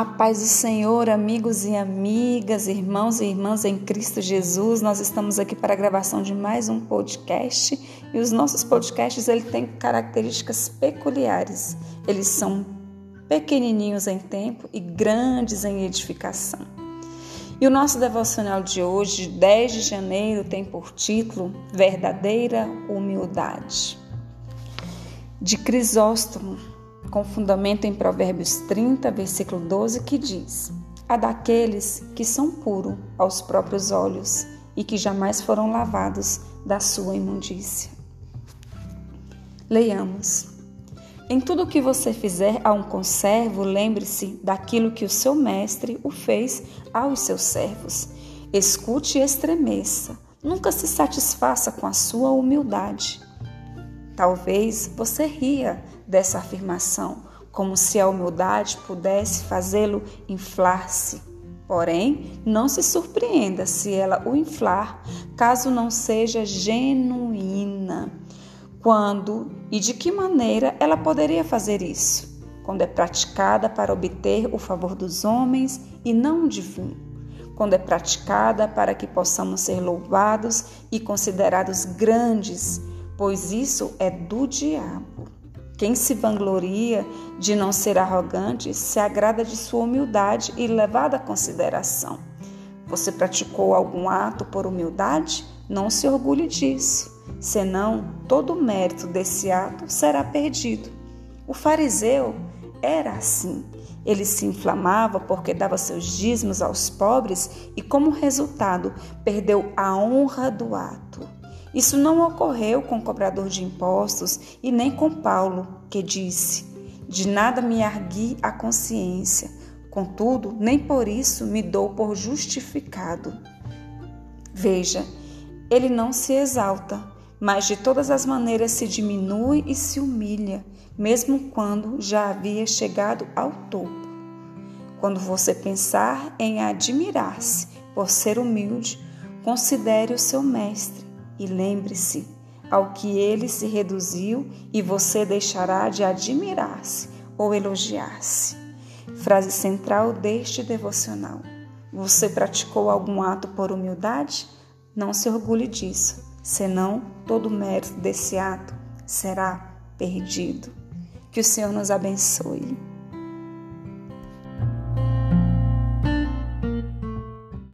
A paz do Senhor, amigos e amigas, irmãos e irmãs em Cristo Jesus. Nós estamos aqui para a gravação de mais um podcast e os nossos podcasts ele têm características peculiares. Eles são pequenininhos em tempo e grandes em edificação. E o nosso devocional de hoje, 10 de janeiro, tem por título Verdadeira Humildade. De Crisóstomo, com fundamento em Provérbios 30, versículo 12, que diz: A daqueles que são puros aos próprios olhos e que jamais foram lavados da sua imundícia. Leiamos. Em tudo o que você fizer a um conservo, lembre-se daquilo que o seu mestre o fez aos seus servos. Escute e estremeça. Nunca se satisfaça com a sua humildade. Talvez você ria dessa afirmação, como se a humildade pudesse fazê-lo inflar-se. Porém, não se surpreenda se ela o inflar, caso não seja genuína. Quando e de que maneira ela poderia fazer isso? Quando é praticada para obter o favor dos homens e não divino. Quando é praticada para que possamos ser louvados e considerados grandes, pois isso é do diabo. Quem se vangloria de não ser arrogante se agrada de sua humildade e levada consideração. Você praticou algum ato por humildade? Não se orgulhe disso, senão todo o mérito desse ato será perdido. O fariseu era assim. Ele se inflamava porque dava seus dízimos aos pobres e, como resultado, perdeu a honra do ato. Isso não ocorreu com o cobrador de impostos e nem com Paulo, que disse: De nada me argui a consciência, contudo, nem por isso me dou por justificado. Veja, ele não se exalta, mas de todas as maneiras se diminui e se humilha, mesmo quando já havia chegado ao topo. Quando você pensar em admirar-se por ser humilde, considere o seu mestre e lembre-se ao que ele se reduziu e você deixará de admirar-se ou elogiar-se. Frase central deste devocional. Você praticou algum ato por humildade? Não se orgulhe disso, senão todo o mérito desse ato será perdido. Que o Senhor nos abençoe.